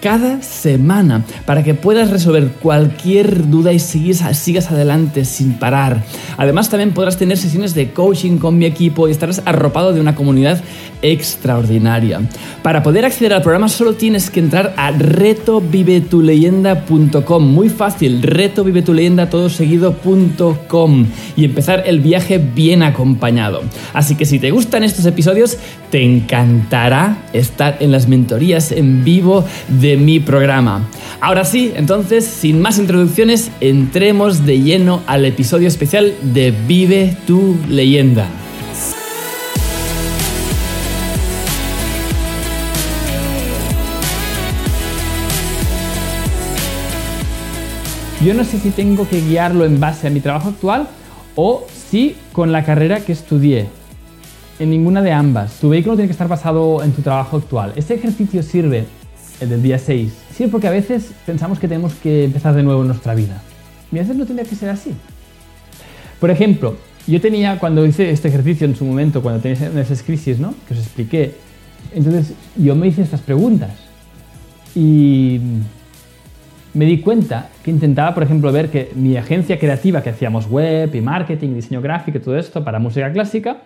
cada semana para que puedas resolver cualquier duda y sigas, adelante sin parar. Además también podrás tener sesiones de coaching con mi equipo y estarás arropado de una comunidad extraordinaria. Para poder acceder al programa solo tienes que entrar a retovivetuleyenda.com. Muy fácil, retovivetuleyenda todo seguido.com y empezar el viaje bien acompañado. Así que si te gustan estos episodios, te encantará estar en las mentorías en vivo de mi programa. Ahora sí, entonces, sin más introducciones, entremos de lleno al episodio especial de Vive tu leyenda. Yo no sé si tengo que guiarlo en base a mi trabajo actual o si con la carrera que estudié. En ninguna de ambas. Tu vehículo tiene que estar basado en tu trabajo actual. Este ejercicio sirve el del día 6. Sí, porque a veces pensamos que tenemos que empezar de nuevo en nuestra vida. Y a veces no tiene que ser así. Por ejemplo, yo tenía, cuando hice este ejercicio en su momento, cuando tenía esas crisis, ¿no? Que os expliqué, entonces yo me hice estas preguntas. Y me di cuenta que intentaba, por ejemplo, ver que mi agencia creativa, que hacíamos web y marketing, diseño gráfico y todo esto para música clásica,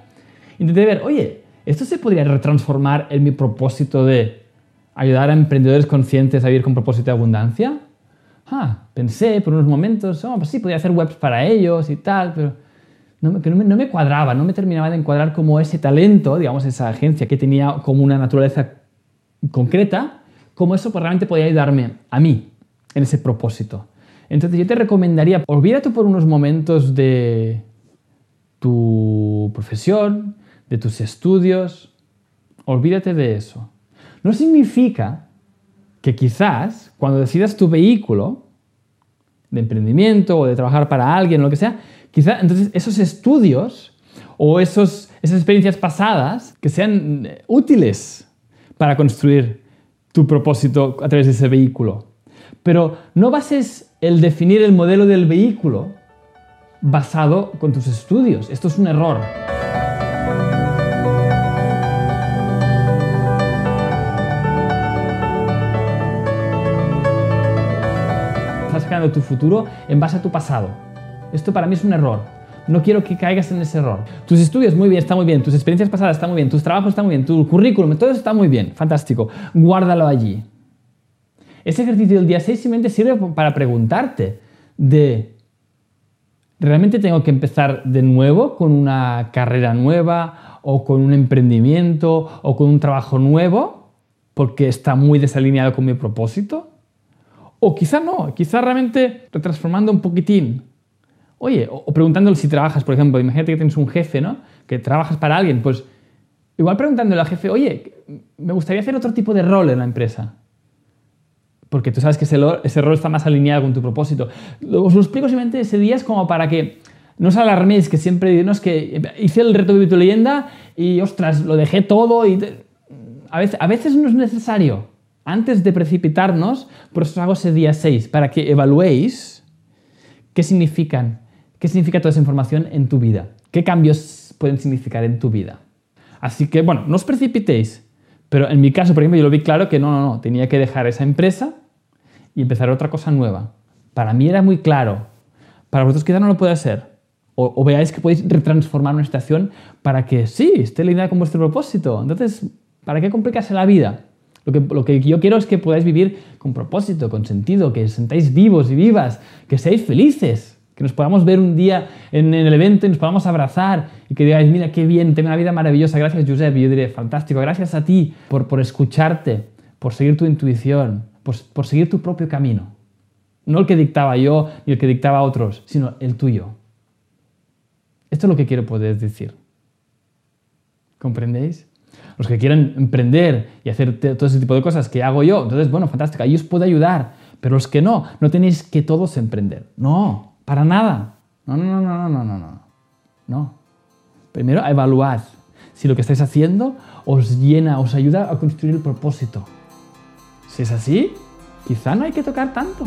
intenté ver, oye, esto se podría retransformar en mi propósito de ayudar a emprendedores conscientes a vivir con propósito de abundancia? Ah, pensé por unos momentos, oh, pues sí, podía hacer webs para ellos y tal, pero no, me, cuadraba, no me terminaba de encuadrar como ese talento, digamos, esa agencia que tenía como una naturaleza concreta, como eso pues, realmente podía ayudarme a mí en ese propósito. Entonces yo te recomendaría, olvídate por unos momentos de tu profesión, de tus estudios, olvídate de eso no significa que quizás cuando decidas tu vehículo de emprendimiento o de trabajar para alguien lo que sea, quizás entonces esos estudios o esos, esas experiencias pasadas que sean eh, útiles para construir tu propósito a través de ese vehículo. Pero no bases el definir el modelo del vehículo basado con tus estudios. Esto es un error. Creando tu futuro en base a tu pasado. Esto para mí es un error. No quiero que caigas en ese error. Tus estudios, muy bien, está muy bien. Tus experiencias pasadas, está muy bien. Tus trabajos, está muy bien. Tu currículum, todo está muy bien. Fantástico. Guárdalo allí. Ese ejercicio del día 6 simplemente sirve para preguntarte de, ¿realmente tengo que empezar de nuevo con una carrera nueva o con un emprendimiento o con un trabajo nuevo porque está muy desalineado con mi propósito? O quizá no, quizá realmente retransformando un poquitín. Oye, o, preguntándole si trabajas, por ejemplo, imagínate que tienes un jefe, ¿no? Que trabajas para alguien, pues igual preguntándole al jefe, oye, me gustaría hacer otro tipo de rol en la empresa. Porque tú sabes que ese, rol está más alineado con tu propósito. Os lo explico simplemente ese día es como para que No os alarméis que siempre no es que hice el reto Vive tu leyenda y ostras, lo dejé todo y a, veces, a veces no es necesario. Antes de precipitarnos, por eso hago ese día 6, para que evaluéis qué significan, qué significa toda esa información en tu vida, qué cambios pueden significar en tu vida. Así que, bueno, no os precipitéis, pero en mi caso, por ejemplo, yo lo vi claro que no, no, no, tenía que dejar esa empresa y empezar otra cosa nueva. Para mí era muy claro. Para vosotros quizá no lo puede ser. O, veáis que podéis retransformar una situación para que sí, esté alineada con vuestro propósito. Entonces, ¿para qué complicarse la vida? Lo que, lo que, yo quiero es que podáis vivir con propósito, con sentido, que sentáis vivos y vivas, que seáis felices, que nos podamos ver un día en, el evento y nos podamos abrazar y que digáis, mira qué bien, tengo una vida maravillosa, gracias Josep. Y yo diré, fantástico, gracias a ti por, por escucharte, por seguir tu intuición, por, por seguir tu propio camino. No el que dictaba yo ni el que dictaba otros, sino el tuyo. Esto es lo que quiero poder decir. ¿Comprendéis? Los que quieren emprender y hacer todo ese tipo de cosas que hago yo, entonces, bueno, fantástico, ahí os puedo ayudar. Pero los que no, no tenéis que todos emprender. No, para nada. No, no, no, no, no, no, no. No. Primero, evaluad si lo que estáis haciendo os llena, os ayuda a construir el propósito. Si es así, quizá no hay que tocar tanto.